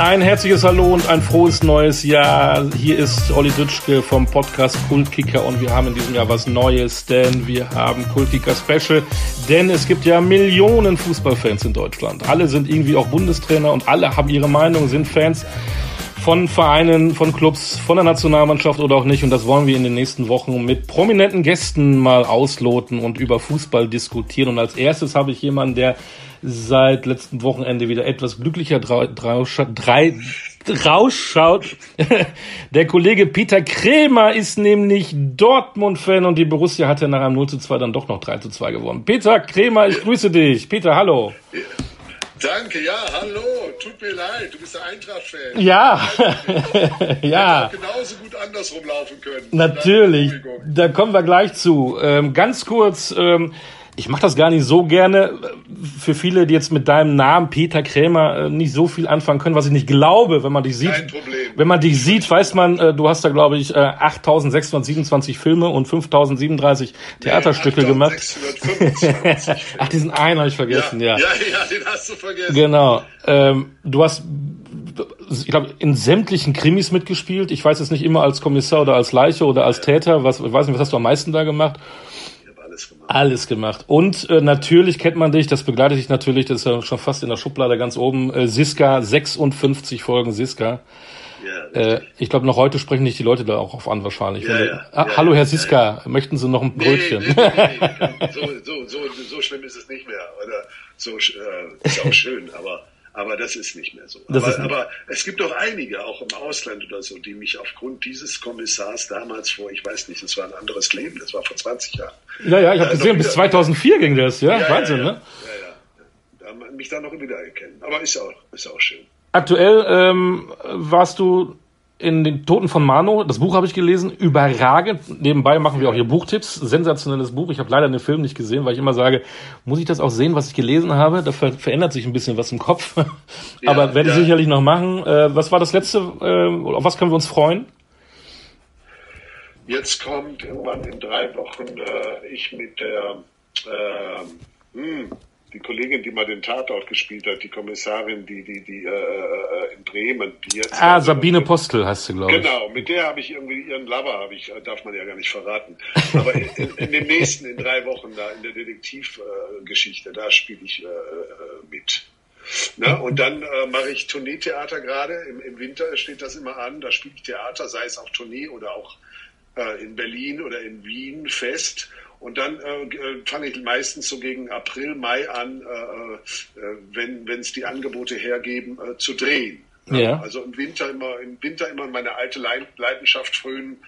Ein herzliches Hallo und ein frohes neues Jahr. Hier ist Olli Dütschke vom Podcast Kultkicker und wir haben in diesem Jahr was Neues, denn wir haben Kultkicker Special, denn es gibt ja Millionen Fußballfans in Deutschland. Alle sind irgendwie auch Bundestrainer und alle haben ihre Meinung, sind Fans von Vereinen, von Clubs, von der Nationalmannschaft oder auch nicht. Und das wollen wir in den nächsten Wochen mit prominenten Gästen mal ausloten und über Fußball diskutieren. Und als erstes habe ich jemanden, der seit letztem Wochenende wieder etwas glücklicher rausschaut. Der Kollege Peter Krämer ist nämlich Dortmund-Fan und die Borussia hatte nach einem 0 zu 2 dann doch noch 3 zu 2 gewonnen. Peter Krämer, ich grüße dich. Peter, hallo. Danke, ja, hallo. Tut mir leid, du bist der Eintracht-Fan. Ja, ja. Hätte genauso gut andersrum laufen können. Natürlich. Da kommen wir gleich zu. Ähm, ganz kurz, ähm, ich mache das gar nicht so gerne. Für viele, die jetzt mit deinem Namen Peter Krämer äh, nicht so viel anfangen können, was ich nicht glaube, wenn man dich sieht. Kein Problem. Wenn man dich sieht, weiß man, äh, du hast da glaube ich äh, 8.627 Filme und 5.037 Theaterstücke nee, gemacht. 625 Ach, diesen einen habe ich vergessen, ja. ja. Ja, den hast du vergessen. Genau. Ähm, du hast ich glaube, in sämtlichen Krimis mitgespielt. Ich weiß jetzt nicht immer als Kommissar oder als Leiche oder als Täter. Was, ich weiß nicht, was hast du am meisten da gemacht? Alles gemacht. Und äh, natürlich kennt man dich, das begleitet dich natürlich, das ist ja schon fast in der Schublade ganz oben. Äh, Siska, 56 Folgen Siska. Ja, Äh, ich glaube, noch heute sprechen dich die Leute da auch auf an wahrscheinlich. Ja, ja. ah, hallo Herr Siska, möchten Sie noch ein Brötchen? Nee, nee, nee. So, so, so, so schlimm ist es nicht mehr. Oder so äh, ist auch schön, aber, aber das ist nicht mehr so. Aber, nicht- aber es gibt auch einige, auch im Ausland oder so, die mich aufgrund dieses Kommissars damals vor, ich weiß nicht, das war ein anderes Leben, das war vor 20 Jahren. Ja, ja, ich habe Äh, gesehen, noch bis wieder- 2004 ging das, ja? Wahnsinn, ja, ne? Ja, ja. Da mich da noch wieder erkennen. Aber ist auch, ist auch schön. Aktuell ähm, warst du in den Toten von Mano, das Buch habe ich gelesen, überragend. Nebenbei machen wir auch hier Buchtipps, sensationelles Buch. Ich habe leider den Film nicht gesehen, weil ich immer sage, muss ich das auch sehen, was ich gelesen habe? Da ver verändert sich ein bisschen was im Kopf. Aber werde ich ja. sicherlich noch machen. Äh, was war das letzte? Äh, auf was können wir uns freuen? Jetzt kommt irgendwann in drei Wochen äh, ich mit der äh, hm, die Kollegin, die mal den Tatort gespielt hat, die Kommissarin, die die die äh, äh, in Bremen, die jetzt Ah, Sabine Postel heißt sie, glaube ich. Genau, mit der habe ich irgendwie ihren Lover, habe ich, äh, darf man ja gar nicht verraten. Aber in, in, in dem nächsten, in drei Wochen, da in der Detektivgeschichte, äh, da spiele ich äh, äh, mit. Na, und dann äh, mache ich Tourneetheater gerade. Im, Im Winter steht das immer an. Da spiele ich Theater, sei es auch Tournee oder auch äh, in Berlin oder in Wien fest. Und dann äh, äh, fange ich meistens so gegen April, Mai an, äh, äh, wenn es die Angebote hergeben, äh, zu drehen. Ja. Also im Winter immer, im Winter immer meine alte Leid- Leidenschaft frühen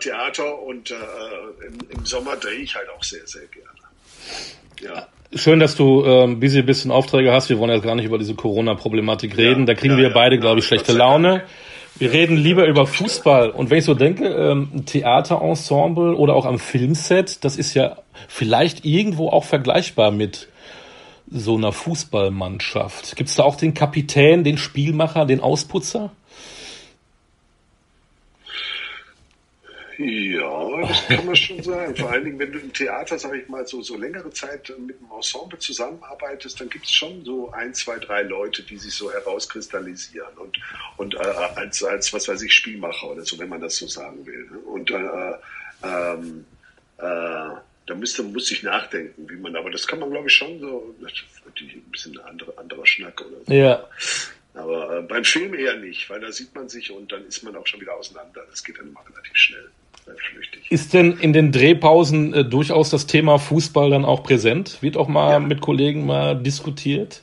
Theater und im, im Sommer drehe ich halt auch sehr, sehr gerne. Ja. Schön, dass du ähm, busy bisschen Aufträge hast. Wir wollen jetzt gar nicht über diese Corona-Problematik reden. Ja, da kriegen ja, wir beide, ja, glaube ich, schlechte Laune. Wir reden lieber über Fußball. Und wenn ich so denke, ähm, Theaterensemble oder auch am Filmset, das ist ja vielleicht irgendwo auch vergleichbar mit so einer Fußballmannschaft. Gibt es da auch den Kapitän, den Spielmacher, den Ausputzer? Ja, das kann man schon sagen. Vor allen Dingen, wenn du im Theater, sage ich mal, so, so längere Zeit mit einem Ensemble zusammenarbeitest, dann gibt es schon so ein, zwei, drei Leute, die sich so herauskristallisieren und, und äh, als, als, was weiß ich, Spielmacher oder so, wenn man das so sagen will. ne? Und äh, ähm, äh, da müsste, muss ich nachdenken, wie man, aber das kann man, glaube ich, schon so, natürlich ein bisschen ein anderer, anderer Schnack oder so. Ja. Aber äh, beim Film eher nicht, weil da sieht man sich und dann ist man auch schon wieder auseinander. Das geht dann immer relativ schnell. Ist denn in den Drehpausen äh, durchaus das Thema Fußball dann auch präsent? Wird auch mal Ja. mit Kollegen mal diskutiert?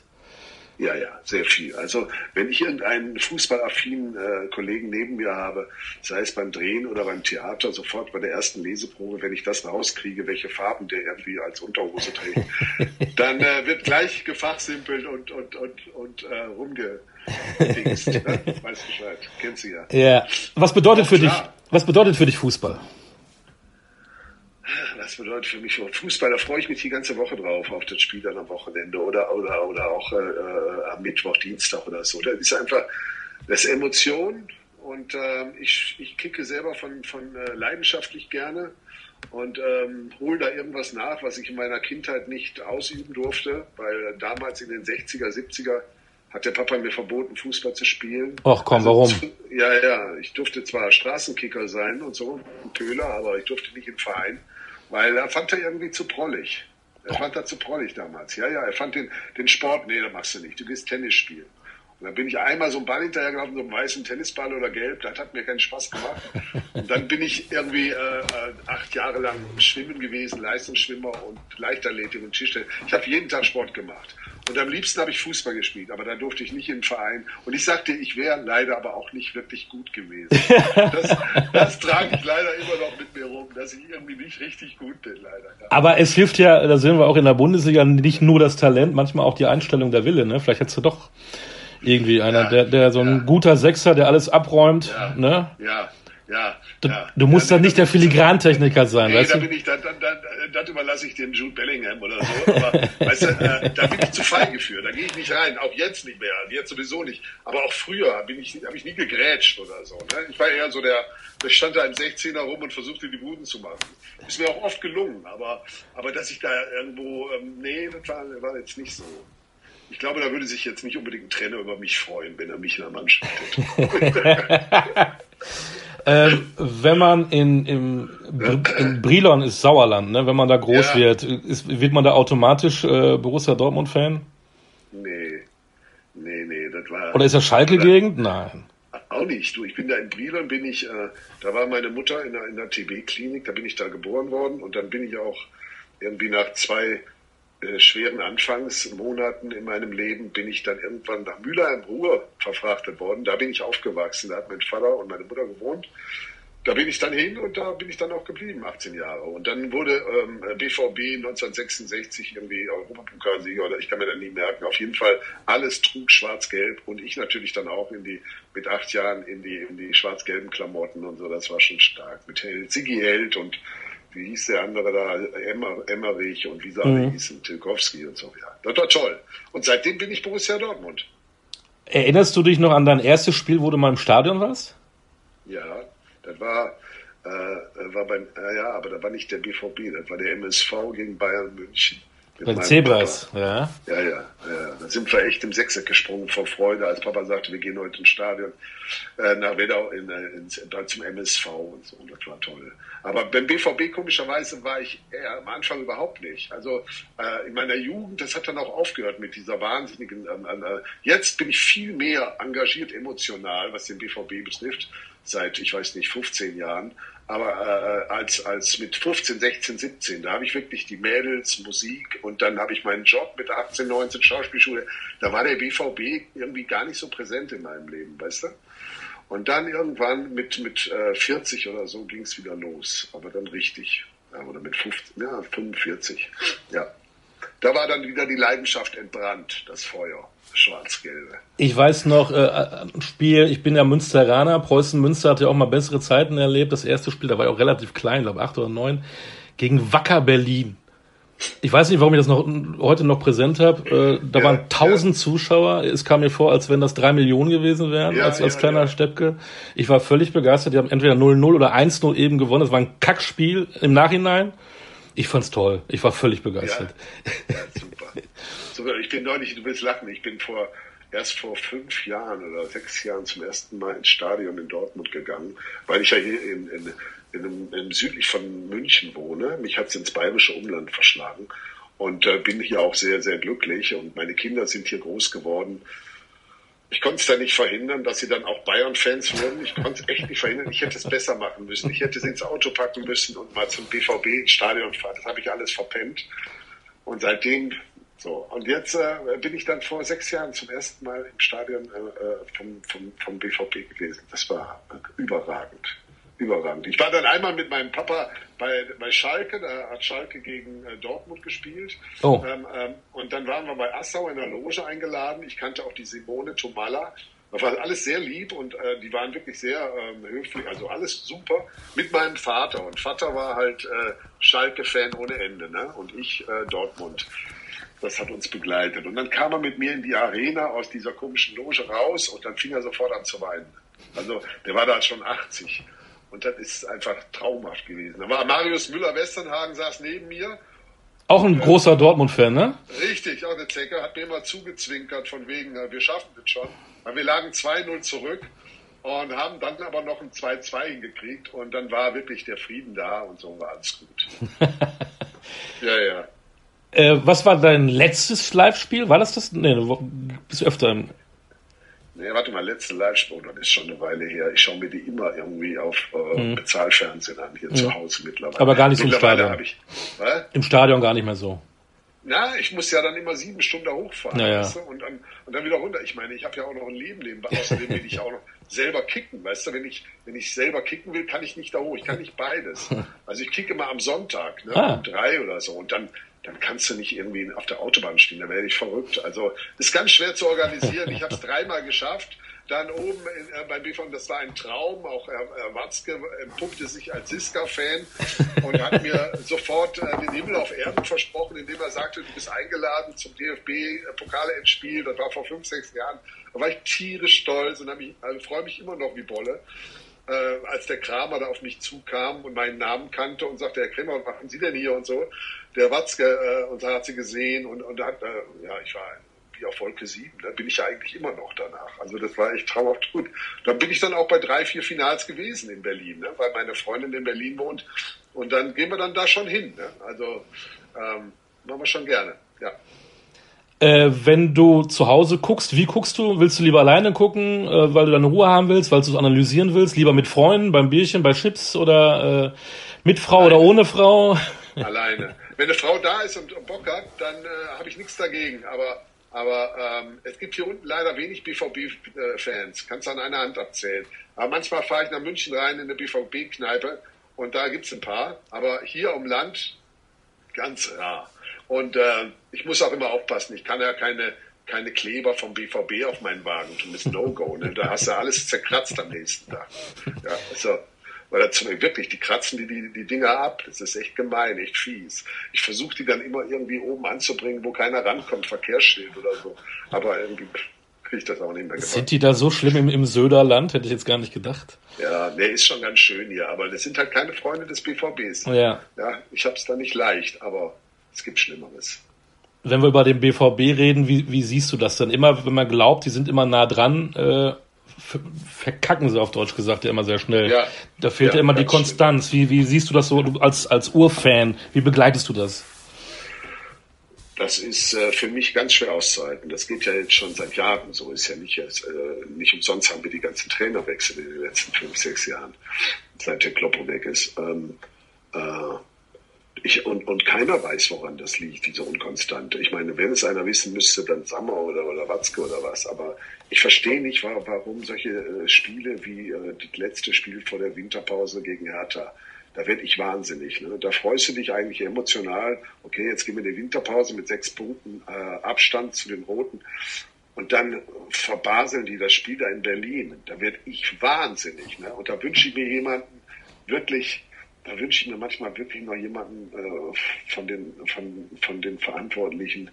Ja, ja, sehr viel. Also wenn ich irgendeinen fußballaffinen äh, Kollegen neben mir habe, sei es beim Drehen oder beim Theater, sofort bei der ersten Leseprobe, wenn ich das rauskriege, welche Farben der irgendwie als Unterhose trägt, dann äh, wird gleich gefachsimpelt und, und, und, und äh, rumgedingst. Ne? Weißt Bescheid, kennst du ja. Ja. Was bedeutet Doch, für dich, klar. Was bedeutet für dich Fußball? Das bedeutet für mich Fußball, da freue ich mich die ganze Woche drauf, auf das Spiel dann am Wochenende oder, oder, oder auch äh, am Mittwoch, Dienstag oder so. Das ist einfach, das ist Emotion und ähm, ich, ich kicke selber von, von äh, leidenschaftlich gerne und ähm, hole da irgendwas nach, was ich in meiner Kindheit nicht ausüben durfte, weil damals in den 60er, 70er hat der Papa mir verboten, Fußball zu spielen. Ach komm, also, warum? Ja, ja, ich durfte zwar Straßenkicker sein und so, ein Köhler, aber ich durfte nicht im Verein, weil er fand er irgendwie zu prollig. Er fand er zu prollig damals. Ja, ja, er fand den, den Sport, nee, das machst du nicht, du gehst Tennis spielen. Und dann bin ich einmal so einen Ball hinterhergelaufen, so einen weißen Tennisball oder gelb, das hat mir keinen Spaß gemacht. Und dann bin ich irgendwie äh, äh acht Jahre lang schwimmen gewesen, Leistungsschwimmer und Leichtathletik und Tischtennis. Ich habe jeden Tag Sport gemacht. Und am liebsten habe ich Fußball gespielt, aber da durfte ich nicht in den Verein. Und ich sagte, ich wäre leider aber auch nicht wirklich gut gewesen. Das, das trage ich leider immer noch mit mir rum, dass ich irgendwie nicht richtig gut bin, leider. Aber es hilft ja, da sehen wir auch in der Bundesliga, nicht nur das Talent, manchmal auch die Einstellung der Wille. Ne? Vielleicht hättest du doch irgendwie einer, ja, der, der so ein ja. guter Sechser, der alles abräumt. Ja, ne? ja, ja. Du, du musst dann nicht der Filigrantechniker sein, nee, weißt da bin ich, dann, dann, dann, das überlasse ich dem Jude Bellingham oder so. Aber weißt du, äh, da bin ich zu feige für. Da gehe ich nicht rein. Auch jetzt nicht mehr. Jetzt sowieso nicht. Aber auch früher bin ich, habe ich nie gegrätscht oder so. Ne? Ich war eher so der, der stand da im 16er rum und versuchte die Buden zu machen. Ist mir auch oft gelungen. Aber, aber dass ich da irgendwo, ähm, nee, das war, war jetzt nicht so. Ich glaube, da würde sich jetzt nicht unbedingt ein Trainer über mich freuen, wenn er mich in der Mannschaft hätte. ähm, wenn man in, im, in Brilon ist Sauerland, ne? wenn man da groß ja. wird, ist, wird man da automatisch äh, Borussia Dortmund-Fan? Nee, nee, nee, das war. Oder ist das Schalke-Gegend? Nein. Auch nicht. Du, ich bin da in Brilon, bin ich, äh, da war meine Mutter in der, in der TB-Klinik, da bin ich da geboren worden und dann bin ich auch irgendwie nach zwei äh, schweren Anfangsmonaten in meinem Leben bin ich dann irgendwann nach Mülheim Ruhr verfrachtet worden. Da bin ich aufgewachsen. Da hat mein Vater und meine Mutter gewohnt. Da bin ich dann hin und da bin ich dann auch geblieben, 18 Jahre. Und dann wurde ähm, BVB 1966 irgendwie Europapokalsieger oder ich kann mir das nie merken. Auf jeden Fall alles trug schwarz-gelb und ich natürlich dann auch in die mit acht Jahren in die in die schwarz-gelben Klamotten und so. Das war schon stark mit Held, Sigi Held und wie hieß der andere da, Emmer, Emmerich und wie sie alle mhm. hießen, Tilkowski und so. Ja, das war toll. Und seitdem bin ich Borussia Dortmund. Erinnerst du dich noch an dein erstes Spiel, wo du mal im Stadion warst? Ja, das war, äh, war beim, ja, aber da war nicht der BVB, das war der MSV gegen Bayern München. Bei Zebras, ja. Ja, ja, ja. Da sind wir echt im Sechseck gesprungen vor Freude, als Papa sagte, wir gehen heute ins Stadion äh, nach Wedau in, äh, in, in, zum MSV und so. Und das war toll. Aber beim BVB komischerweise war ich eher am Anfang überhaupt nicht. Also äh, in meiner Jugend, das hat dann auch aufgehört mit dieser wahnsinnigen. Äh, jetzt bin ich viel mehr engagiert emotional, was den BVB betrifft, seit ich weiß nicht 15 Jahren aber äh, als, als mit 15, 16, 17, da habe ich wirklich die Mädels, Musik und dann habe ich meinen Job mit 18, 19 Schauspielschule. Da war der BVB irgendwie gar nicht so präsent in meinem Leben, weißt du? Und dann irgendwann mit, mit äh, 40 oder so ging es wieder los, aber dann richtig. Ja, oder mit 15, ja, 45. Ja. Da war dann wieder die Leidenschaft entbrannt, das Feuer. Schwarz-Gelbe. Ich weiß noch, äh, Spiel, ich bin ja Münsteraner, Preußen-Münster hatte ja auch mal bessere Zeiten erlebt. Das erste Spiel, da war ich auch relativ klein, glaube acht oder neun, gegen Wacker Berlin. Ich weiß nicht, warum ich das noch heute noch präsent habe. Äh, da ja, waren tausend ja. Zuschauer. Es kam mir vor, als wenn das drei Millionen gewesen wären, ja, als, als kleiner Steppke. Ich war völlig begeistert. Die haben entweder 0-0 oder 1-0 eben gewonnen. Das war ein Kackspiel im Nachhinein. Ich fand's toll. Ich war völlig begeistert. Super. Ich bin neulich, du willst lachen, ich bin vor erst vor fünf Jahren oder sechs Jahren zum ersten Mal ins Stadion in Dortmund gegangen, weil ich ja hier in, in in in einem südlich von München wohne. Mich hat es ins bayerische Umland verschlagen und äh, bin hier auch sehr, sehr glücklich. Und meine Kinder sind hier groß geworden. Ich konnte es da nicht verhindern, dass sie dann auch Bayern-Fans wurden. Ich konnte es echt nicht verhindern. Ich hätte es besser machen müssen. Ich hätte sie ins Auto packen müssen und mal zum BVB ins Stadion fahren. Das habe ich alles verpennt. Und seitdem so, und jetzt äh, bin ich dann vor sechs Jahren zum ersten Mal im Stadion äh, äh vom, vom, vom BVB gewesen. Das war äh, überragend überragend. Ich war dann einmal mit meinem Papa bei, bei Schalke, da hat Schalke gegen äh, Dortmund gespielt. Oh. Ähm, ähm, und dann waren wir bei Assau in der Loge eingeladen. Ich kannte auch die Simone Tomalla. Das war alles sehr lieb und äh, die waren wirklich sehr ähm, höflich, also alles super mit meinem Vater. Und Vater war halt äh, Schalke-Fan ohne Ende, ne? Und ich äh, Dortmund. Das hat uns begleitet. Und dann kam er mit mir in die Arena aus dieser komischen Loge raus und dann fing er sofort an zu weinen. Also der war da schon 80. Und das ist einfach traumhaft gewesen. Da war Marius Müller-Westernhagen saß neben mir Auch ein großer Dortmund-Fan, ne? Richtig, auch der Zecke hat mir immer zugezwinkert von wegen, äh, wir schaffen das schon. Weil wir lagen 2-0 zurück und haben dann aber noch ein 2-2 hingekriegt und dann war wirklich der Frieden da und so war alles gut. ja, ja. Äh, was war dein letztes Live-Spiel? War das das? Nee, du bist öfter im. Nee, warte mal, letzte Live-Sport, das ist schon eine Weile her. Ich schaue mir die immer irgendwie auf äh, mhm. Bezahlfernsehen an, hier mhm. zu Hause mittlerweile. Aber gar nicht so im Stadion. Ich, Im Stadion gar nicht mehr so. Na, ich muss ja dann immer sieben Stunden hochfahren ja, weißt du? und, dann, und dann wieder runter. Ich meine, ich habe ja auch noch ein Leben nebenbei. Außerdem will ich auch noch selber kicken. Weißt du, wenn ich, wenn ich selber kicken will, kann ich nicht da hoch. Ich kann nicht beides. Also ich kicke mal am Sonntag, ne, ah. um drei oder so. Und dann, dann kannst du nicht irgendwie auf der Autobahn stehen. Da werde ich verrückt. Also ist ganz schwer zu organisieren. Ich habe es dreimal geschafft. Dann oben in, äh, bei BVM, das war ein Traum. Auch Herr, Watzke entpuppte sich als Siska-Fan und hat mir sofort äh, den Himmel auf Erden versprochen, indem er sagte, du bist eingeladen zum DFB-Pokale-Endspiel. Das war vor fünf, sechs Jahren. Da war ich tierisch stolz und also freue mich immer noch wie Bolle. Äh, als der Kramer da auf mich zukam und meinen Namen kannte und sagte, Herr Kramer, was machen Sie denn hier und so. Der Watzke, äh, und da hat sie gesehen und, und hat, äh, ja, ich war wie auf Wolke 7. Da bin ich ja eigentlich immer noch danach. Also das war echt traumhaft gut. Dann bin ich dann auch bei drei, vier Finals gewesen in Berlin, ne? weil meine Freundin in Berlin wohnt. Und dann gehen wir dann da schon hin. Ne? Also ähm, machen wir schon gerne, ja. Äh, wenn du zu Hause guckst, wie guckst du? Willst du lieber alleine gucken, äh, weil du deine Ruhe haben willst, weil du es analysieren willst? Lieber mit Freunden, beim Bierchen, bei Chips oder äh, mit Frau Alleine. oder ohne Frau? Alleine. Wenn eine Frau da ist und Bock hat, dann äh, habe ich nichts dagegen. Aber aber ähm, es gibt hier unten leider wenig BVB-Fans. Kannst du an einer Hand abzählen. Aber manchmal fahre ich nach München rein in eine BVB-Kneipe und da gibt es ein paar. Aber hier um Land ganz rar. Und äh, ich muss auch immer aufpassen. Ich kann ja keine, keine Kleber vom BVB auf meinen Wagen tun. Das ist No-Go. Ne? Da hast du alles zerkratzt am nächsten Tag. Ja, also, weil das, wirklich, die kratzen die, die, die Dinger ab. Das ist echt gemein, echt fies. Ich versuche die dann immer irgendwie oben anzubringen, wo keiner rankommt, Verkehrsschild oder so. Aber irgendwie kriege ich das auch nicht mehr gemacht. Sind die da so schlimm im, im Söderland? Hätte ich jetzt gar nicht gedacht. Ja, der ist schon ganz schön hier, aber das sind halt keine Freunde des BVBs. Ja. Ja, ich habe es da nicht leicht, aber es gibt Schlimmeres. Wenn wir über den BVB reden, wie, wie siehst du das denn? Immer, wenn man glaubt, die sind immer nah dran, äh, verkacken sie auf Deutsch gesagt ja immer sehr schnell. Ja. Da fehlt ja, immer die Konstanz. Wie, wie siehst du das so als, als Urfan? Wie begleitest du das? Das ist äh, für mich ganz schwer auszuhalten. Das geht ja jetzt schon seit Jahren so. Ist ja nicht, jetzt, äh, nicht umsonst haben wir die ganzen Trainerwechsel in den letzten fünf, sechs Jahren, seit der Kloppo weg ist. Ähm, äh, ich, und, und keiner weiß, woran das liegt, diese Unkonstante. Ich meine, wenn es einer wissen müsste, dann Sammer oder, oder Watzke oder was. Aber ich verstehe nicht, warum solche äh, Spiele wie äh, das letzte Spiel vor der Winterpause gegen Hertha, da werde ich wahnsinnig. Ne? Da freust du dich eigentlich emotional, okay, jetzt gehen wir in die Winterpause mit sechs Punkten äh, Abstand zu den Roten. Und dann verbaseln die das Spiel da in Berlin. Da werde ich wahnsinnig. Ne? Und da wünsche ich mir jemanden wirklich, da wünsche ich mir manchmal wirklich noch jemanden äh, von, den, von, von den Verantwortlichen,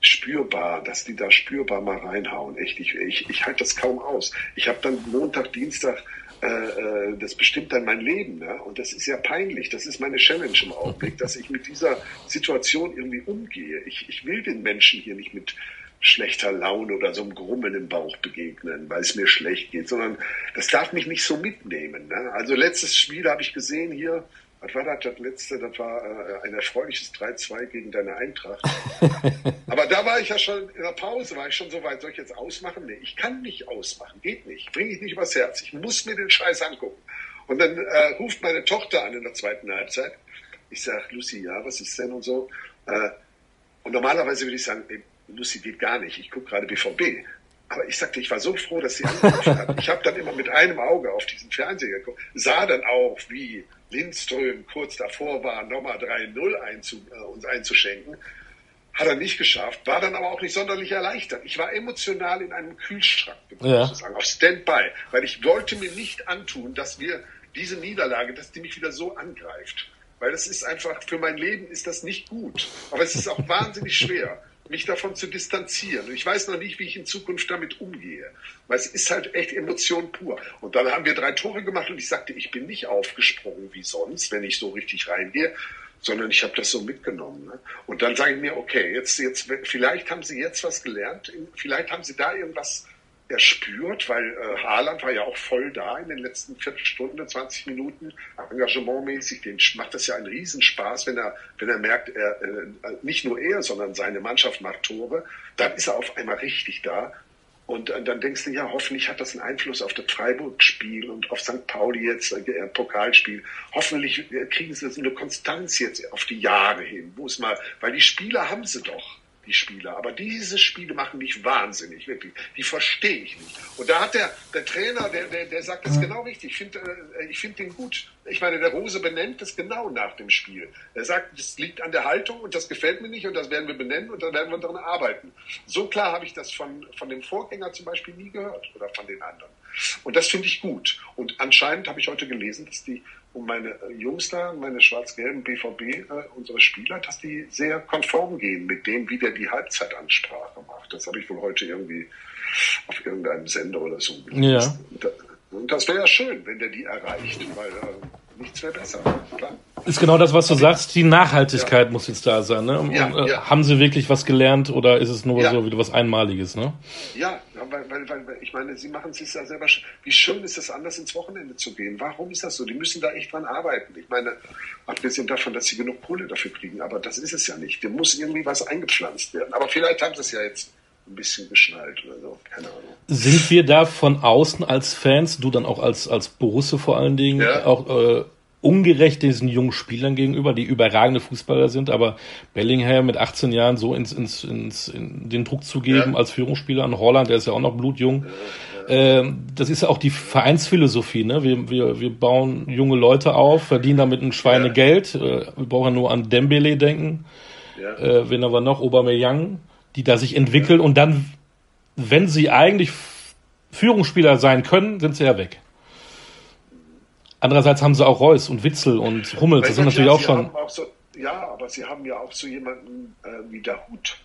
spürbar, dass die da spürbar mal reinhauen. Echt, ich, ich, ich halte das kaum aus. Ich habe dann Montag, Dienstag, äh, äh, das bestimmt dann mein Leben. Ne? Und das ist ja peinlich. Das ist meine Challenge im Augenblick, dass ich mit dieser Situation irgendwie umgehe. Ich, ich will den Menschen hier nicht mit schlechter Laune oder so einem Grummeln im Bauch begegnen, weil es mir schlecht geht, sondern das darf mich nicht so mitnehmen. Ne? Also letztes Spiel habe ich gesehen hier, was war das, das letzte? Das war äh, ein erfreuliches 3-2 gegen deine Eintracht. Aber da war ich ja schon in der Pause, war ich schon so weit, soll ich jetzt ausmachen? Nee, ich kann nicht ausmachen, geht nicht, bringe ich nicht übers Herz. Ich muss mir den Scheiß angucken. Und dann äh, ruft meine Tochter an in der zweiten Halbzeit. Ich sage, Lucy, ja, was ist denn und so. Äh, und normalerweise würde ich sagen, ey, Lucy geht gar nicht, ich gucke gerade BVB. Aber ich sagte, ich war so froh, dass sie angerufen hat. Ich habe dann immer mit einem Auge auf diesen Fernseher geguckt, sah dann auch, wie Lindström kurz davor war, nochmal 3-0 einzu, äh, uns einzuschenken. Hat er nicht geschafft, war dann aber auch nicht sonderlich erleichtert. Ich war emotional in einem Kühlschrank, ja. sozusagen, auf Standby, weil ich wollte mir nicht antun, dass wir diese Niederlage, dass die mich wieder so angreift. Weil das ist einfach, für mein Leben ist das nicht gut. Aber es ist auch wahnsinnig schwer mich davon zu distanzieren. Ich weiß noch nicht, wie ich in Zukunft damit umgehe. Weil es ist halt echt Emotion pur. Und dann haben wir drei Tore gemacht und ich sagte, ich bin nicht aufgesprungen wie sonst, wenn ich so richtig reingehe, sondern ich habe das so mitgenommen. Ne? Und dann sage ich mir, okay, jetzt, jetzt, vielleicht haben Sie jetzt was gelernt, vielleicht haben Sie da irgendwas erspürt, weil äh, Haaland war ja auch voll da in den letzten Viertelstunde, 20 Minuten, engagementmäßig. Dem macht das ja einen Riesenspaß, wenn er, wenn er merkt, er, äh, nicht nur er, sondern seine Mannschaft macht Tore. Dann ist er auf einmal richtig da. Und äh, dann denkst du, ja, hoffentlich hat das einen Einfluss auf das Freiburg-Spiel und auf St. Pauli jetzt, äh, Pokalspiel. Hoffentlich äh, kriegen sie so eine Konstanz jetzt auf die Jahre hin, wo es mal, weil die Spieler haben sie doch die Spieler. Aber diese Spiele machen mich wahnsinnig, wirklich. Die verstehe ich nicht. Und da hat der, der Trainer, der, der, der sagt das genau richtig. Ich finde äh, ich finde den gut. Ich meine, der Rose benennt das genau nach dem Spiel. Er sagt, das liegt an der Haltung und das gefällt mir nicht und das werden wir benennen und da werden wir daran arbeiten. So klar habe ich das von, von dem Vorgänger zum Beispiel nie gehört oder von den anderen. Und das finde ich gut. Und anscheinend habe ich heute gelesen, dass die und meine Jungs da, meine schwarz-gelben BVB, äh, unsere Spieler, dass die sehr konform gehen mit dem, wie der die Halbzeitansprache macht. Das habe ich wohl heute irgendwie auf irgendeinem Sender oder so gelesen. Ja. Und das wäre ja schön, wenn der die erreicht, weil äh, nichts wäre besser. Klar. Ist genau das, was du sagst. Die Nachhaltigkeit ja. muss jetzt da sein. Ne? Und, ja, äh, ja. Haben sie wirklich was gelernt oder ist es nur so wieder was Einmaliges? Ne? Ja, weil, weil, weil ich meine, sie machen es sich ja selber. Wie schön ist es, anders ins Wochenende zu gehen? Warum ist das so? Die müssen da echt dran arbeiten. Ich meine, abgesehen davon, dass sie genug Kohle dafür kriegen, aber das ist es ja nicht. Da muss irgendwie was eingepflanzt werden. Aber vielleicht haben sie es ja jetzt ein bisschen geschnallt oder so. Keine Ahnung. Sind wir da von außen als Fans, du dann auch als, als Borusse vor allen Dingen, ja. auch äh, ungerecht diesen jungen Spielern gegenüber, die überragende Fußballer sind, aber Bellingham mit 18 Jahren so ins, ins, ins in den Druck zu geben ja. als Führungsspieler an Holland, der ist ja auch noch blutjung. Ja, ja. Ähm, das ist ja auch die Vereinsphilosophie. Ne? Wir, wir, wir bauen junge Leute auf, verdienen damit ein Schweinegeld. Äh, wir brauchen nur an Dembele denken. Äh, wenn aber noch Aubameyang, die da sich entwickeln und dann, wenn sie eigentlich Führungsspieler sein können, sind sie ja weg. Andererseits haben sie auch Reus und Witzel und Hummels. Das sind natürlich ja, auch schon. Auch so, ja, aber sie haben ja auch so jemanden äh, wie der Hut.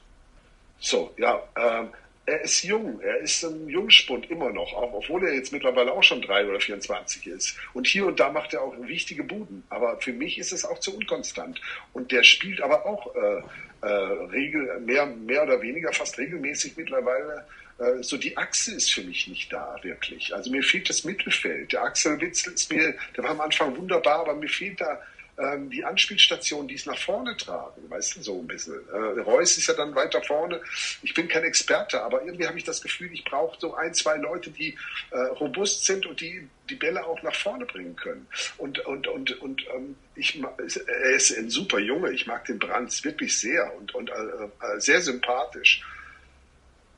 So, ja, ähm, er ist jung, er ist ein Jungspund immer noch, auch obwohl er jetzt mittlerweile auch schon drei oder 24 ist. Und hier und da macht er auch wichtige Buden. Aber für mich ist es auch zu unkonstant. Und der spielt aber auch äh, äh, regel, mehr, mehr oder weniger fast regelmäßig mittlerweile äh, so die Achse ist für mich nicht da, wirklich. Also mir fehlt das Mittelfeld. Der Axel Witzel ist mir, der war am Anfang wunderbar, aber mir fehlt da ähm, die Anspielstation, die es nach vorne tragen, weißt du, so ein bisschen. Äh, Reus ist ja dann weiter vorne. Ich bin kein Experte, aber irgendwie habe ich das Gefühl, ich brauche so ein, zwei Leute, die äh, robust sind und die die Bälle auch nach vorne bringen können. Und, und, und, und ähm, ich, er ist ein super Junge. Ich mag den Brands wirklich sehr und, und äh, äh sehr sympathisch.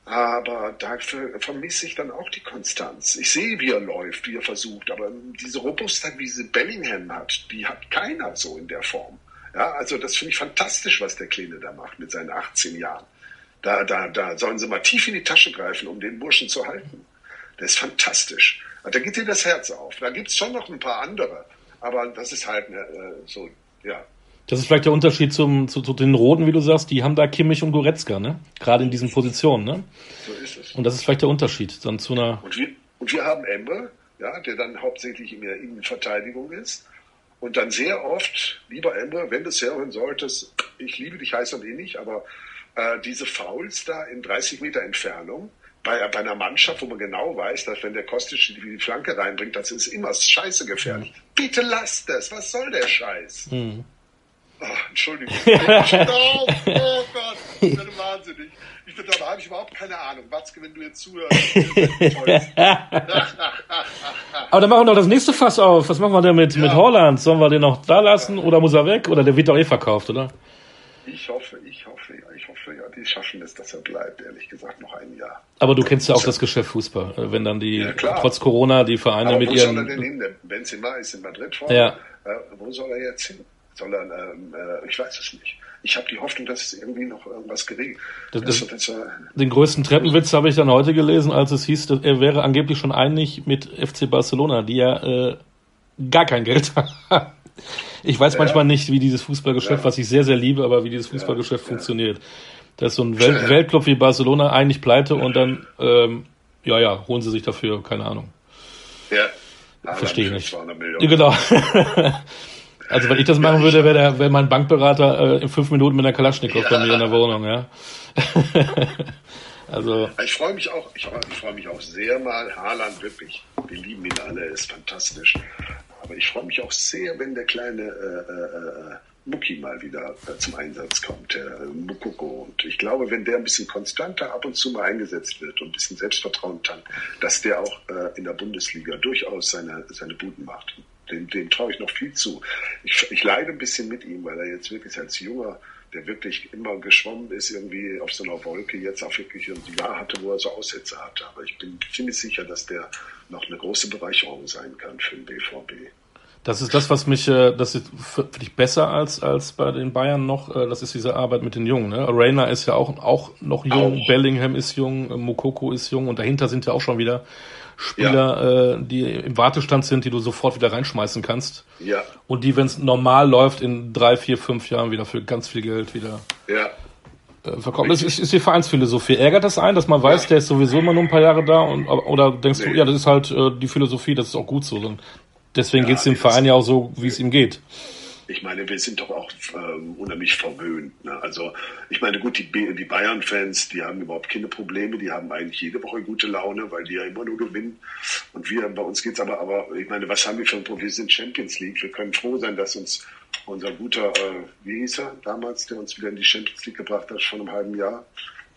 Aber dafür vermisse ich dann auch die Konstanz. Ich sehe, wie er läuft, wie er versucht, aber diese Robustheit, wie sie Bellingham hat, die hat keiner so in der Form. Ja, also das finde ich fantastisch, was der Kleine da macht mit seinen 18 Jahren. Da, da, da sollen sie mal tief in die Tasche greifen, um den Burschen zu halten. Der ist fantastisch. Da geht dir das Herz auf. Da gibt es schon noch ein paar andere, aber das ist halt äh, so, ja, das ist vielleicht der Unterschied zum, zu, zu, den Roten, wie du sagst. Die haben da Kimmich und Goretzka, ne? Gerade in diesen Positionen, ne? So ist es. Und das ist vielleicht der Unterschied dann zu einer. Und wir, und wir haben Emre, ja, der dann hauptsächlich in der Innenverteidigung ist. Und dann sehr oft, lieber Emre, wenn du es hören solltest, ich liebe dich heiß und ähnlich, aber äh, diese Fouls da in 30 Meter Entfernung, bei, bei einer Mannschaft, wo man genau weiß, dass wenn der Kostic die, die Flanke reinbringt, das ist immer scheiße gefährlich. Mhm. Bitte lasst es, was soll der Scheiß? Mhm. Oh, Entschuldigung. oh, oh Gott, ich bin wahnsinnig. Ich bin, da habe ich überhaupt keine Ahnung. Watzke, wenn du jetzt zuhörst. Aber dann machen wir doch das nächste Fass auf. Was machen wir denn mit, ja. mit Holland? Sollen wir den noch da lassen oder muss er weg? Oder der wird doch eh verkauft, oder? Ich hoffe, ich hoffe, ja, ich hoffe, ja. Die schaffen es, dass er bleibt, ehrlich gesagt, noch ein Jahr. Aber du kennst ja auch das Geschäft Fußball. Wenn dann die, ja, trotz Corona, die Vereine Aber mit wo ihren. Wo soll er denn hin? Benzema ist in Madrid vorne. Ja. Äh, wo soll er jetzt hin? Sondern ähm, äh, ich weiß es nicht. Ich habe die Hoffnung, dass es irgendwie noch irgendwas geregelt das, das, das, äh, Den größten Treppenwitz habe ich dann heute gelesen, als es hieß, er wäre angeblich schon einig mit FC Barcelona, die ja äh, gar kein Geld haben. Ich weiß ja, manchmal nicht, wie dieses Fußballgeschäft, ja. was ich sehr, sehr liebe, aber wie dieses Fußballgeschäft ja, funktioniert. Dass so ein Welt Weltclub wie Barcelona eigentlich pleite und dann, ähm, ja, ja, holen sie sich dafür, keine Ahnung. Ja. Verstehe ich nicht. Genau. Also wenn ich das machen würde, wäre wär mein Bankberater äh, in fünf Minuten mit einer Kalaschnikow ja. bei mir in der Wohnung, ja. also ich freue mich auch, ich, ich freue mich auch sehr mal. Haaland wirklich, wir lieben ihn alle, ist fantastisch. Aber ich freue mich auch sehr, wenn der kleine äh, äh, äh Muki mal wieder äh, zum Einsatz kommt, der äh, Mukoko. Und ich glaube, wenn der ein bisschen konstanter ab und zu mal eingesetzt wird und ein bisschen Selbstvertrauen tankt, dass der auch äh, in der Bundesliga durchaus seine, seine Buden macht. Dem, dem traue ich noch viel zu. Ich, ich leide ein bisschen mit ihm, weil er jetzt wirklich als junger der wirklich immer geschwommen ist, irgendwie auf so einer Wolke, jetzt auch wirklich ein Jahr hatte, wo er so Aussätze hatte. Aber ich bin ziemlich sicher, dass der noch eine große Bereicherung sein kann für den BVB. Das ist das, was mich, äh, das ist für dich besser als, als bei den Bayern noch, äh, das ist diese Arbeit mit den Jungen. Ne? Reina ist ja auch, auch noch jung, auch. Bellingham ist jung, Mokoko ist jung und dahinter sind ja auch schon wieder Spieler, ja. äh, die im Wartestand sind, die du sofort wieder reinschmeißen kannst. Ja. Und die, wenn es normal läuft, in drei, vier, fünf Jahren wieder für ganz viel Geld wieder ja. äh, verkaufen. Das ist, ist die Vereinsphilosophie. Ärgert das ein, dass man weiß, ja. der ist sowieso immer nur ein paar Jahre da? Und, oder denkst nee. du, ja, das ist halt äh, die Philosophie, das ist auch gut so. Deswegen ja, geht es dem Verein ja auch so, wie es ihm geht. Ich meine, wir sind doch auch ähm, unheimlich verwöhnt. Ne? Also ich meine, gut, die, die Bayern-Fans, die haben überhaupt keine Probleme, die haben eigentlich jede Woche gute Laune, weil die ja immer nur gewinnen. Und wir, bei uns geht's aber, aber ich meine, was haben wir für ein Problem? Wir sind Champions League. Wir können froh sein, dass uns unser guter, äh, wie hieß er damals, der uns wieder in die Champions League gebracht hat, schon im halben Jahr,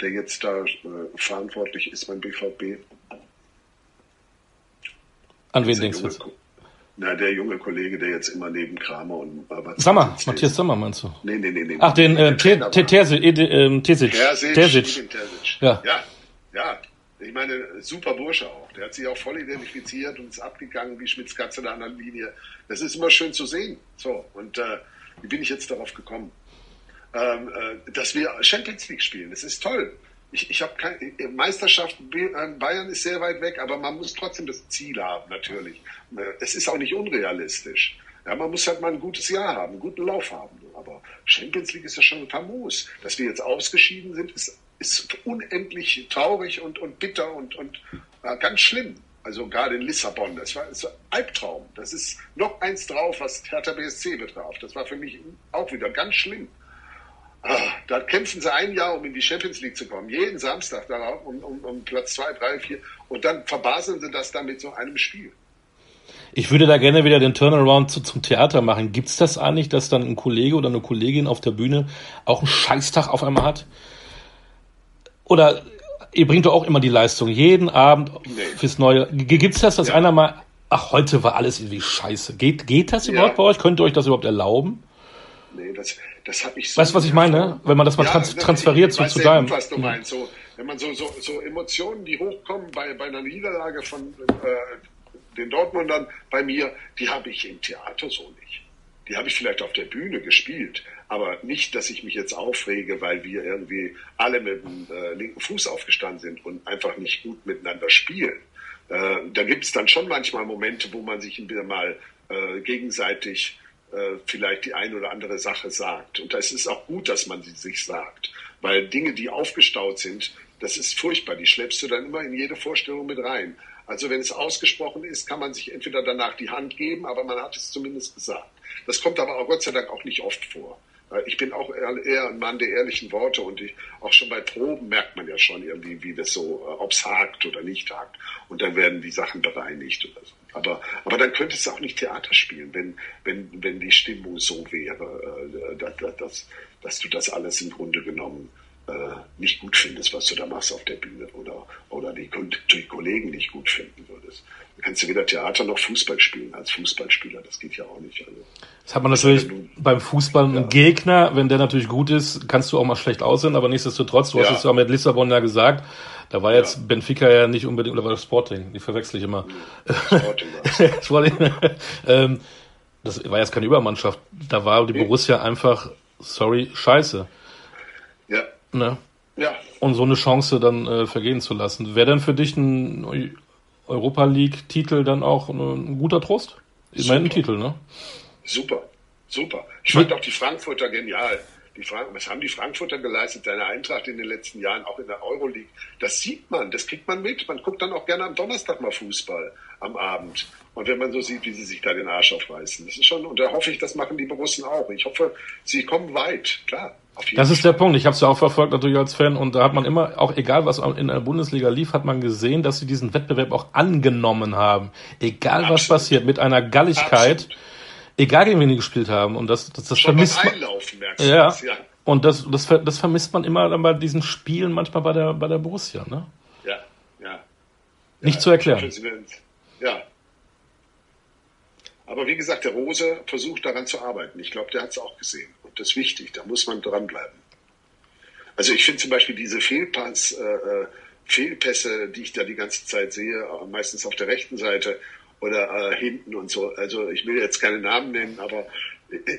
der jetzt da äh, verantwortlich ist beim BVB. An wen denkst du? Na, der junge Kollege, der jetzt immer neben Kramer und Babac Sommer, Matthias Sommer meinst du? Nee, nee, nee. nee Ach, den äh, Terzic. Terzic. Terzic. Ja. ja, ja. Ich meine, super Bursche auch. Der hat sich auch voll identifiziert und ist abgegangen wie Schmitz Katze der anderen Linie. Das ist immer schön zu sehen. So, und äh, wie bin ich jetzt darauf gekommen? Ähm, äh, dass wir Champions League spielen. Das ist toll ich, ich habe keine Meisterschaft, ähm, Bayern ist sehr weit weg, aber man muss trotzdem das Ziel haben, natürlich. Äh, es ist auch nicht unrealistisch. Ja, man muss halt mal ein gutes Jahr haben, einen guten Lauf haben. Aber Champions League ist ja schon famos. Dass wir jetzt ausgeschieden sind, ist, ist unendlich traurig und, und bitter und, und äh, ganz schlimm. Also gerade in Lissabon, das war, das war Albtraum. Das ist noch eins drauf, was Hertha BSC betraf. Das war für mich auch wieder ganz schlimm. Ah, da kämpfen sie ein Jahr, um in die Champions League zu kommen. Jeden Samstag darauf, um, um, um Platz zwei, drei, vier. Und dann verbaseln sie das dann mit so einem Spiel. Ich würde da gerne wieder den Turnaround zu, zum Theater machen. Gibt es das eigentlich, dass dann ein Kollege oder eine Kollegin auf der Bühne auch einen Scheißtag auf einmal hat? Oder ihr bringt doch auch immer die Leistung, jeden Abend nee. fürs Neue. Gibt es das, dass ja. einer mal, ach, heute war alles irgendwie scheiße. Geht, geht das überhaupt ja. bei euch? Könnt ihr euch das überhaupt erlauben? Nee, das, das habe ich so. Weißt du, was ich meine? Wenn man das mal ja, trans transferiert zu, zu deinem. Gut, was du meinst. So, wenn man so, so, so Emotionen, die hochkommen bei, bei einer Niederlage von äh, den Dortmundern, bei mir, die habe ich im Theater so nicht. Die habe ich vielleicht auf der Bühne gespielt, aber nicht, dass ich mich jetzt aufrege, weil wir irgendwie alle mit dem äh, linken Fuß aufgestanden sind und einfach nicht gut miteinander spielen. Äh, da gibt es dann schon manchmal Momente, wo man sich wieder mal äh, gegenseitig vielleicht die ein oder andere Sache sagt. Und es ist auch gut, dass man sie sich sagt, weil Dinge, die aufgestaut sind, das ist furchtbar. Die schleppst du dann immer in jede Vorstellung mit rein. Also wenn es ausgesprochen ist, kann man sich entweder danach die Hand geben, aber man hat es zumindest gesagt. Das kommt aber auch Gott sei Dank auch nicht oft vor. Ich bin auch eher ein Mann der ehrlichen Worte und ich, auch schon bei Proben merkt man ja schon irgendwie, wie das so, äh, ob es hakt oder nicht hakt. Und dann werden die Sachen bereinigt oder so. Aber, aber dann könntest du auch nicht Theater spielen, wenn, wenn, wenn die Stimmung so wäre, äh, dass, dass, dass du das alles im Grunde genommen äh, nicht gut findest, was du da machst auf der Bühne oder, oder die, die Kollegen nicht gut finden würdest. Dann kannst du weder Theater noch Fußball spielen als Fußballspieler. Das geht ja auch nicht. Also, das hat man natürlich du, beim Fußball einen ja. Gegner, wenn der natürlich gut ist, kannst du auch mal schlecht aussehen, aber nichtsdestotrotz, du ja. hast es ja mit Lissabon ja gesagt, da war jetzt ja. Benfica ja nicht unbedingt, oder war das Sporting? Die verwechsel ich immer. Sporting, Sporting. ähm, das war jetzt keine Übermannschaft. Da war die Borussia einfach, sorry, scheiße. Ja. Ne? Ja. Und so eine Chance dann äh, vergehen zu lassen. Wäre denn für dich ein Europa League-Titel dann auch ein, ein guter Trost? Immerhin ein Titel, ne? Super, super. Ich fand auch die Frankfurter genial. Die Frank was haben die Frankfurter geleistet, deine Eintracht in den letzten Jahren, auch in der Euroleague? Das sieht man, das kriegt man mit. Man guckt dann auch gerne am Donnerstag mal Fußball am Abend. Und wenn man so sieht, wie sie sich da den Arsch aufreißen, das ist schon, und da hoffe ich, das machen die Borussen auch. Ich hoffe, sie kommen weit, klar. Das ist der Punkt. Ich habe es ja auch verfolgt natürlich als Fan und da hat man immer, auch egal was in der Bundesliga lief, hat man gesehen, dass sie diesen Wettbewerb auch angenommen haben. Egal Absolut. was passiert, mit einer Galligkeit. Absolut egal gegen wen die gespielt haben. Und das, das, das vermisst man. Ja. Das, ja. Und das, das, das vermisst man immer dann bei diesen Spielen, manchmal bei der, bei der Borussia, ne? Ja, ja. Nicht ja, zu erklären. Ja. Aber wie gesagt, der Rose versucht daran zu arbeiten. Ich glaube, der hat es auch gesehen. Und das ist wichtig, da muss man dranbleiben. Also ich finde zum Beispiel diese Fehlpass, äh, äh, Fehlpässe, die ich da die ganze Zeit sehe, meistens auf der rechten Seite, oder äh, hinten und so. Also ich will jetzt keine Namen nennen, aber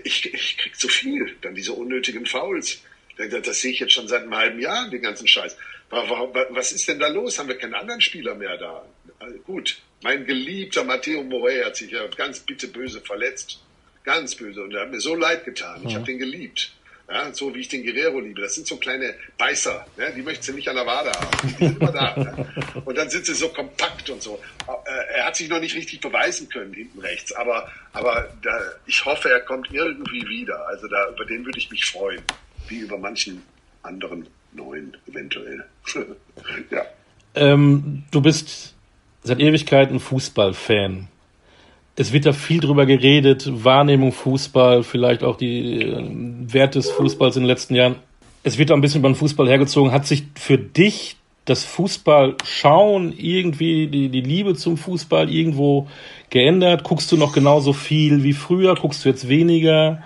ich, ich krieg zu viel. Dann diese unnötigen Fouls. Das, sehe ich jetzt schon seit einem halben Jahr, den ganzen Scheiß. Was ist denn da los? Haben wir keinen anderen Spieler mehr da? Also gut, mein geliebter Matteo Morey hat sich ja ganz bitte böse verletzt. Ganz böse. Und er hat mir so leid getan. Ich habe den geliebt. Ja, so wie ich den Guerrero liebe. Das sind so kleine Beißer, ne? die möchtest du nicht an der Wade haben. Die sind immer da. Ne? Und dann sind sie so kompakt und so. Äh, er hat sich noch nicht richtig beweisen können hinten rechts, aber, aber da, ich hoffe, er kommt irgendwie wieder. Also da, über den würde ich mich freuen, wie über manchen anderen neuen eventuell. ja. Ähm, du bist seit Ewigkeiten Fußballfan es wird da viel drüber geredet, Wahrnehmung Fußball, vielleicht auch die äh, Wert des Fußballs in den letzten Jahren. Es wird da ein bisschen beim Fußball hergezogen. Hat sich für dich das Fußball schauen, irgendwie die, die Liebe zum Fußball irgendwo geändert? Guckst du noch genauso viel wie früher? Guckst du jetzt weniger?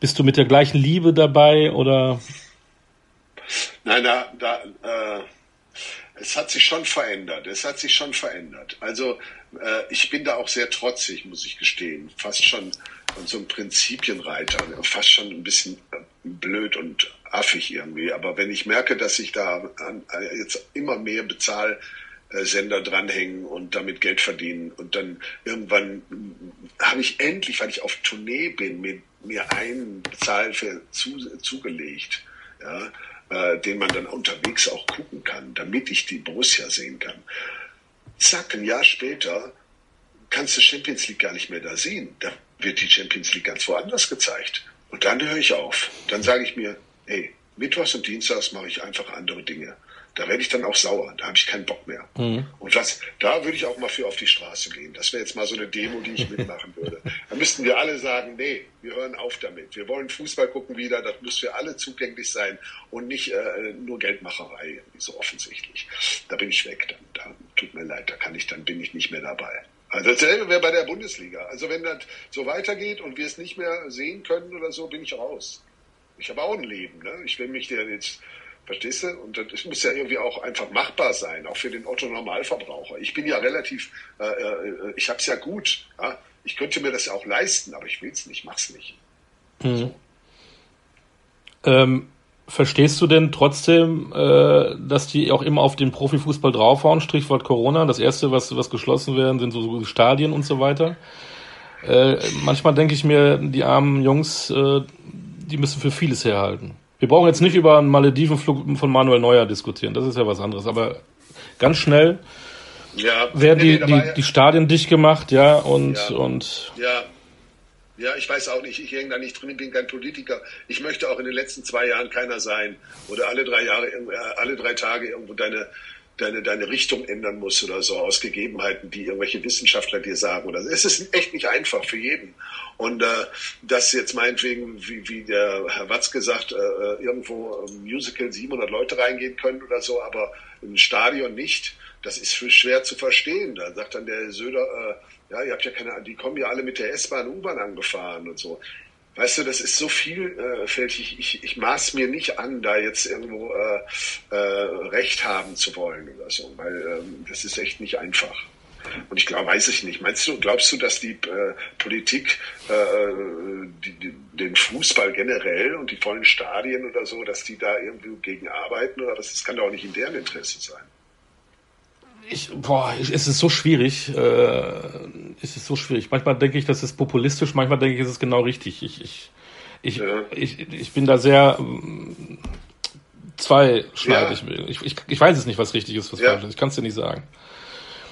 Bist du mit der gleichen Liebe dabei oder? Nein, da, da äh, es hat sich schon verändert. Es hat sich schon verändert. Also äh, ich bin da auch sehr trotzig, muss ich gestehen. Fast schon so ein Prinzipienreiter, fast schon ein bisschen äh, blöd und affig irgendwie. Aber wenn ich merke, dass ich da an, äh, jetzt immer mehr Bezahlsender dranhängen und damit Geld verdienen und dann irgendwann habe ich endlich, weil ich auf Tournee bin, mir, mir einen Bezahlfeld zu, zugelegt. Ja, äh, den man dann unterwegs auch gucken kann, damit ich die Borussia sehen kann. Zack, ein Jahr später kannst du Champions League gar nicht mehr da sehen. Da wird die Champions League ganz woanders gezeigt. Und dann höre ich auf. Dann sage ich mir, hey, Mittwochs und Dienstags mache ich einfach andere Dinge. Da werde ich dann auch sauer, da habe ich keinen Bock mehr. Mhm. Und das, da würde ich auch mal für auf die Straße gehen. Das wäre jetzt mal so eine Demo, die ich mitmachen würde. Da müssten wir alle sagen, nee, wir hören auf damit. Wir wollen Fußball gucken wieder, das muss für alle zugänglich sein und nicht äh, nur Geldmacherei, so offensichtlich. Da bin ich weg, dann, da tut mir leid, da kann ich, dann bin ich nicht mehr dabei. Also dasselbe wäre bei der Bundesliga. Also wenn das so weitergeht und wir es nicht mehr sehen können oder so, bin ich raus. Ich habe auch ein Leben. Ne? Ich will mich dir jetzt Verstehst du? Und das muss ja irgendwie auch einfach machbar sein, auch für den Otto-Normalverbraucher. Ich bin ja relativ, äh, äh ich habe es ja gut. Ja? Ich könnte mir das ja auch leisten, aber ich will es nicht, mach's nicht. Mhm. So. Ähm, verstehst du denn trotzdem, äh, dass die auch immer auf den Profifußball draufhauen, Strichwort Corona? Das erste, was, was geschlossen werden, sind so, so Stadien und so weiter. Äh, manchmal denke ich mir, die armen Jungs, äh, die müssen für vieles herhalten. Wir brauchen jetzt nicht über einen Maledivenflug von Manuel Neuer diskutieren, das ist ja was anderes, aber ganz schnell ja, werden die, nee, die, die Stadien dicht gemacht, ja, und, ja, und. Ja. Ja, ich weiß auch nicht, ich hänge da nicht drin, ich bin kein Politiker. Ich möchte auch in den letzten zwei Jahren keiner sein oder alle drei Jahre, äh, alle drei Tage irgendwo deine, deine, deine Richtung ändern muss oder so aus Gegebenheiten, die irgendwelche Wissenschaftler dir sagen. Oder es ist echt nicht einfach für jeden. Und äh, dass jetzt meinetwegen, wie, wie der Herr Watz gesagt, äh, äh irgendwo im Musical 700 Leute reingehen können oder so, aber im Stadion nicht, das ist für schwer zu verstehen. Da sagt dann der Söder, äh, ja, ihr habt ja keine, die kommen ja alle mit der S-Bahn, U-Bahn angefahren und so. Weißt du, das ist so vielfältig. Ich, ich maß mir nicht an, da jetzt irgendwo äh, äh, Recht haben zu wollen oder so, weil ähm, das ist echt nicht einfach. Und ich glaube, weiß ich nicht. Meinst du, glaubst du, dass die äh, Politik äh, die, die, den Fußball generell und die vollen Stadien oder so, dass die da irgendwie gegen arbeiten oder was? Das kann doch auch nicht in deren Interesse sein. Ich, boah, es ist so schwierig. Äh, es ist so schwierig. Manchmal denke ich, das ist populistisch, manchmal denke ich, es ist genau richtig. Ich, ich, ich, ja. ich, ich bin da sehr ähm, zweischneidig. Ja. Ich, ich, ich weiß es nicht, was richtig ist, was falsch ist. Ich kann es dir nicht sagen.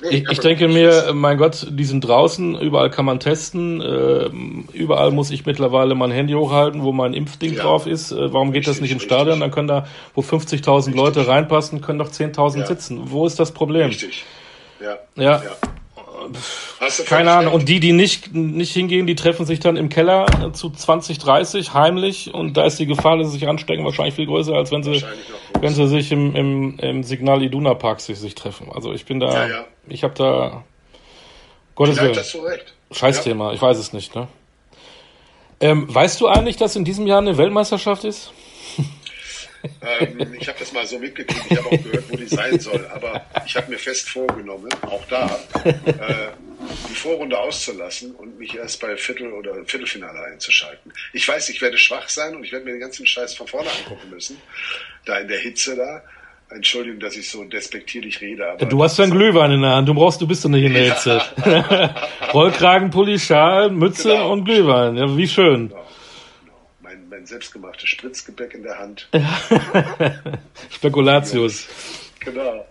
Ich, ich denke mir, mein Gott, die sind draußen, überall kann man testen, äh, überall muss ich mittlerweile mein Handy hochhalten, wo mein Impfding ja. drauf ist. Äh, warum geht richtig, das nicht im Stadion? Dann können da, wo 50.000 Leute reinpassen, können doch 10.000 ja. sitzen. Wo ist das Problem? Richtig. Ja. ja. ja. Keine Ahnung. Und die, die nicht, nicht hingehen, die treffen sich dann im Keller zu 20, 30 heimlich und da ist die Gefahr, dass sie sich anstecken, wahrscheinlich viel größer, als wenn sie, wenn sie sich im, im, im Signal Iduna Park sich, sich treffen. Also ich bin da, ja, ja. ich habe da, Gottes Willen. Scheißthema, ja. ich weiß es nicht, ne? Ähm, weißt du eigentlich, dass in diesem Jahr eine Weltmeisterschaft ist? Ähm, ich habe das mal so mitgekriegt, ich habe auch gehört, wo die sein soll. Aber ich habe mir fest vorgenommen, auch da, äh, die Vorrunde auszulassen und mich erst bei Viertel- oder Viertelfinale einzuschalten. Ich weiß, ich werde schwach sein und ich werde mir den ganzen Scheiß von vorne angucken müssen. Da in der Hitze da. Entschuldigung, dass ich so despektierlich rede. Aber du hast ja einen Glühwein in der Hand. Du brauchst, du bist doch nicht in der Hitze. Rollkragen, Pulli, Schal, Mütze genau. und Glühwein. Ja, wie schön. Genau mein selbstgemachtes Spritzgebäck in der Hand. Spekulatius. Genau.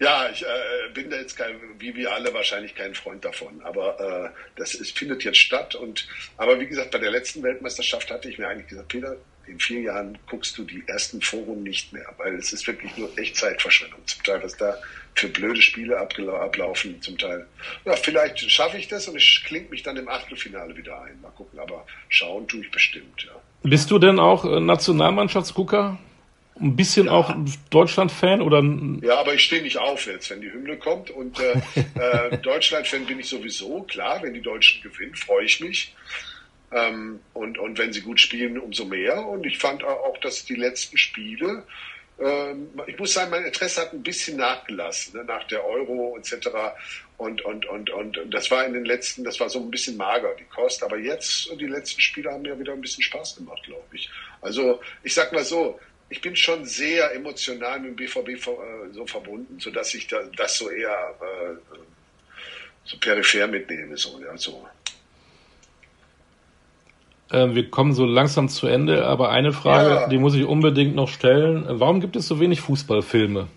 Ja, ich äh, bin da jetzt kein, wie wir alle wahrscheinlich kein Freund davon. Aber äh, das ist, findet jetzt statt. Und aber wie gesagt, bei der letzten Weltmeisterschaft hatte ich mir eigentlich gesagt, Peter, in vier Jahren guckst du die ersten Foren nicht mehr, weil es ist wirklich nur echt Zeitverschwendung. Zum Teil, was da für blöde Spiele ablaufen, zum Teil. Ja, vielleicht schaffe ich das und ich klinge mich dann im Achtelfinale wieder ein. Mal gucken, aber schauen tue ich bestimmt, ja. Bist du denn auch äh, Nationalmannschaftsgucker? Ein bisschen ja. auch Deutschland-Fan oder? Ja, aber ich stehe nicht auf jetzt, wenn die Hymne kommt. Und äh, äh, Deutschland-Fan bin ich sowieso, klar, wenn die Deutschen gewinnen, freue ich mich. Ähm, und, und wenn sie gut spielen, umso mehr. Und ich fand auch, dass die letzten Spiele, ähm, ich muss sagen, mein Interesse hat ein bisschen nachgelassen, ne, nach der Euro etc. Und, und, und, und das war in den letzten, das war so ein bisschen mager, die Kost. Aber jetzt, die letzten Spiele haben mir wieder ein bisschen Spaß gemacht, glaube ich. Also, ich sag mal so, ich bin schon sehr emotional mit dem BVB äh, so verbunden, sodass ich das so eher äh, so peripher mitnehme. So, ja, so. Ähm, wir kommen so langsam zu Ende, aber eine Frage, ja. die muss ich unbedingt noch stellen. Warum gibt es so wenig Fußballfilme?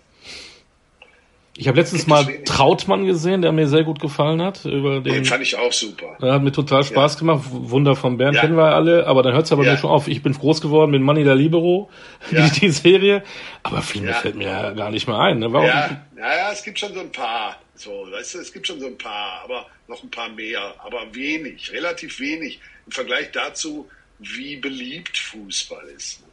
Ich habe letztens mal Trautmann gesehen, der mir sehr gut gefallen hat. Über den, den fand ich auch super. Der hat mir total Spaß ja. gemacht. Wunder von Bern ja. kennen wir alle, aber dann hört es aber ja. schon auf. Ich bin groß geworden mit Money der Libero, ja. die, die Serie. Aber viel mehr fällt mir ja gar nicht mehr ein. Ne? Warum? Ja. ja, es gibt schon so ein paar. So, weißt du, es gibt schon so ein paar, aber noch ein paar mehr. Aber wenig, relativ wenig im Vergleich dazu, wie beliebt Fußball ist. Ne?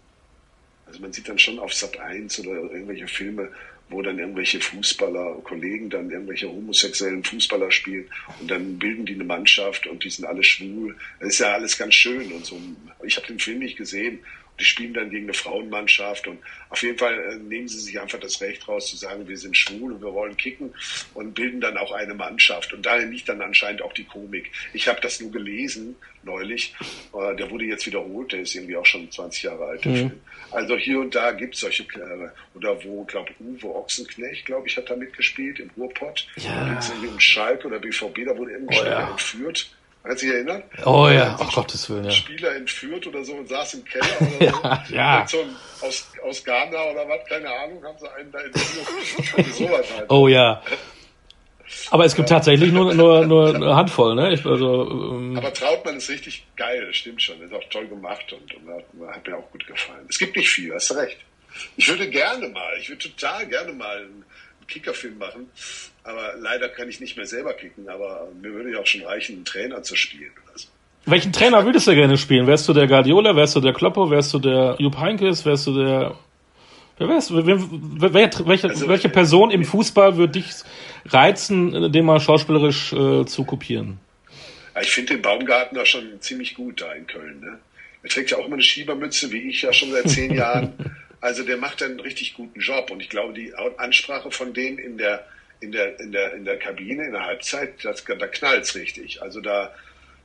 Also man sieht dann schon auf Sat 1 oder irgendwelche Filme, wo dann irgendwelche Fußballer, Kollegen dann irgendwelche homosexuellen Fußballer spielen und dann bilden die eine Mannschaft und die sind alle schwul. Das ist ja alles ganz schön und so. Ich habe den Film nicht gesehen die spielen dann gegen eine Frauenmannschaft und auf jeden Fall äh, nehmen sie sich einfach das Recht raus zu sagen, wir sind schwul und wir wollen kicken und bilden dann auch eine Mannschaft. Und daher liegt dann anscheinend auch die Komik. Ich habe das nur gelesen neulich, äh, der wurde jetzt wiederholt, der ist irgendwie auch schon 20 Jahre alt, mhm. Also hier und da gibt es solche, äh, oder wo, glaube Uwe Ochsenknecht, glaube ich, hat da mitgespielt, im Ruhrpott. Ja. Um Schalk oder BVB, da wurde irgendein oh, ja. entführt Kannst du dich erinnern? Oh ja, oh Gottes Willen, ja. Spieler entführt oder so und saß im Keller oder so. ja, ja. So aus, aus Ghana oder was, keine Ahnung, haben sie einen da entführt. sowas halt. Oh ja. Aber es gibt ja. tatsächlich nur, nur, nur eine Handvoll, ne? Ich, also, ähm Aber Trautmann ist richtig geil, stimmt schon. Ist auch toll gemacht und, und hat, hat, mir auch gut gefallen. Es gibt nicht viel, hast du recht. Ich würde gerne mal, ich würde total gerne mal einen Kickerfilm machen. Aber leider kann ich nicht mehr selber kicken, aber mir würde ja auch schon reichen, einen Trainer zu spielen oder so. Welchen Trainer würdest du gerne spielen? Wärst du der Guardiola, wärst du der Kloppo, wärst du der Jupp Heynckes, wärst du der... Wer wärst du? Wer, wer, welche, also, welche Person im Fußball würde dich reizen, dem mal schauspielerisch äh, zu kopieren? Ich finde den Baumgartner schon ziemlich gut da in Köln. Ne? Er trägt ja auch immer eine Schiebermütze, wie ich ja schon seit zehn Jahren. Also der macht einen richtig guten Job und ich glaube, die Ansprache von denen in der in der, in der, in der Kabine, in der Halbzeit, das, da knallt's richtig. Also da,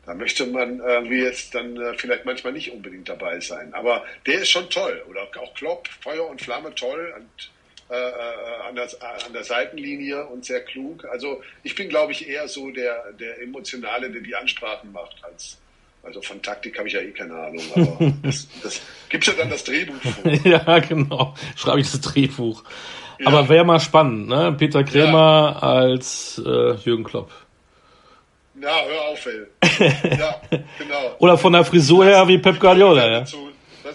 da möchte man irgendwie jetzt dann äh, vielleicht manchmal nicht unbedingt dabei sein. Aber der ist schon toll. Oder auch Klopp, Feuer und Flamme toll und, äh, äh an, der, an der Seitenlinie und sehr klug. Also ich bin, glaube ich, eher so der, der Emotionale, der die Ansprachen macht, als Also von Taktik habe ich ja eh keine Ahnung, aber das, das gibt ja dann das Drehbuch vor. ja, genau. Schreibe ich das Drehbuch. Ja. Aber wäre mal spannend, ne? Peter Kremer ja. als äh, Jürgen Klopp. Ja, hör auf, ey. ja, genau. Oder von der Frisur her wie Pep Guardiola, ja. Das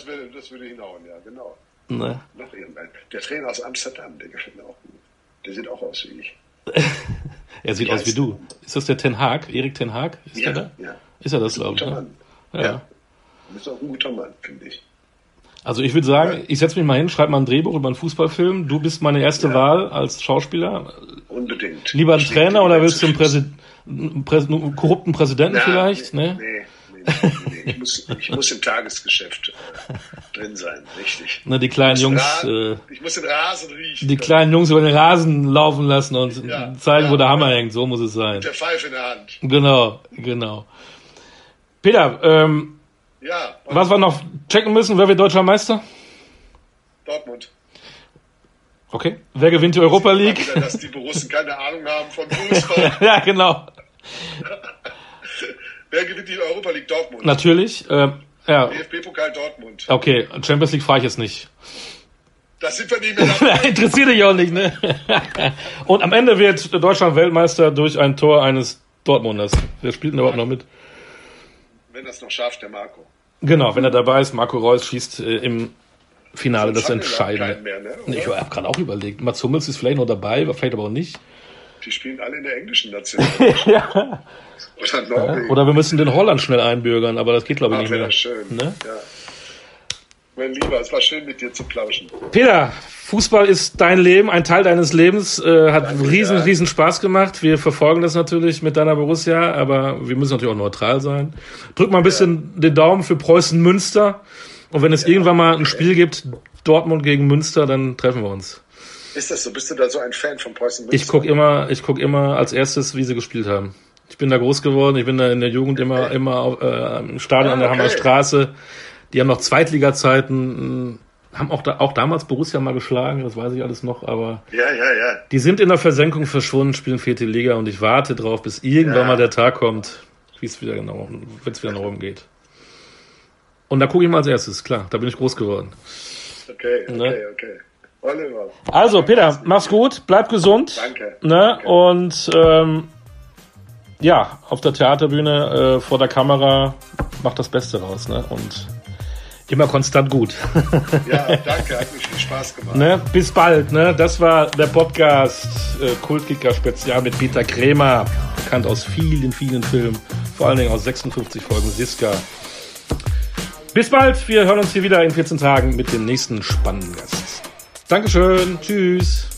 würde, das würde hinhauen, ja, genau. Ne. Noch irgendein. Der Trainer aus Amsterdam, der gefällt mir auch gut. Der sieht auch aus wie ich. er sieht wie aus wie du. Ist das der Ten Hag? Erik Ten Hag? Ist ja, der da? Ja. Ist er das, glaube ich? Ne? Mann. Ja. ja. Du bist auch ein guter Mann, finde ich. Also ich würde sagen, ich setze mich mal hin, schreibe mal ein Drehbuch über einen Fußballfilm. Du bist meine erste ja. Wahl als Schauspieler. Unbedingt. Lieber ein Trainer oder willst du einen, Präsid Präs korrupten Präsidenten Na, vielleicht? Nee, ne? nee, nee, nee, Ich, muss, ich muss im Tagesgeschäft äh, drin sein, richtig. Na, die kleinen Jungs. Äh, ich muss den Rasen riechen. Die kleinen Jungs über den Rasen laufen lassen und ja, zeigen, ja, wo der Hammer hängt. So muss es sein. Mit der Pfeife in der Hand. Genau, genau. Peter, ähm, ja, was wir noch checken müssen, wer wird deutscher Meister? Dortmund. Okay. Wer gewinnt die Europa League? Wieder, dass die Borussen keine Ahnung haben von Fußball. ja, genau. Wer gewinnt die Europa League? Dortmund. Natürlich. Äh, ja. DFB-Pokal Dortmund. Okay, Champions League fahre ich jetzt nicht. Das sind wir nicht mehr. Interessiert dich auch nicht, ne? Und am Ende wird Deutschland Weltmeister durch ein Tor eines Dortmunders. Wer spielt denn überhaupt noch mit? Wenn das noch schafft, der Marco. Genau, wenn er dabei ist, Marco Reus schießt äh, im Finale das, das Entscheidende. Mehr, ne, ich habe gerade auch überlegt, Mats Hummels ist vielleicht noch dabei, vielleicht aber auch nicht. Die spielen alle in der englischen Nation. ja. Oder, ja. Oder wir müssen den Holland schnell einbürgern, aber das geht glaube ich ah, nicht mehr. schön. Ne? Ja. Mein Lieber, es war schön mit dir zu plauschen. Peter, Fußball ist dein Leben, ein Teil deines Lebens, äh, hat Danke, riesen, ja. riesen Spaß gemacht. Wir verfolgen das natürlich mit deiner Borussia, aber wir müssen natürlich auch neutral sein. Drück mal ein bisschen ja. den Daumen für Preußen Münster. Und wenn es ja, irgendwann mal ein Spiel gibt, Dortmund gegen Münster, dann treffen wir uns. Ist das so? Bist du da so ein Fan von Preußen Münster? Ich gucke immer, ich guck immer als erstes, wie sie gespielt haben. Ich bin da groß geworden, ich bin da in der Jugend immer, immer auf, äh, im Stadion ah, an der okay. Die haben noch Zweitliga-Zeiten, haben auch, da, auch damals Borussia mal geschlagen, das weiß ich alles noch, aber ja, ja, ja. die sind in der Versenkung verschwunden, spielen vierte Liga und ich warte drauf, bis irgendwann ja. mal der Tag kommt, wie es wieder genau, wenn es wieder nach oben geht. Und da gucke ich mal als erstes, klar, da bin ich groß geworden. Okay, okay, ne? okay. Oliver. Also, Peter, mach's gut, bleib gesund. Danke. Ne? Danke. Und ähm, ja, auf der Theaterbühne, äh, vor der Kamera, mach das Beste raus. Ne? Und immer konstant gut. ja, danke, hat mich viel Spaß gemacht. Ne? Bis bald. Ne? Das war der Podcast äh, Kultkicker Spezial mit Peter Krämer, bekannt aus vielen, vielen Filmen, vor allen Dingen aus 56 Folgen Siska. Bis bald, wir hören uns hier wieder in 14 Tagen mit dem nächsten spannenden Gast. Dankeschön, tschüss.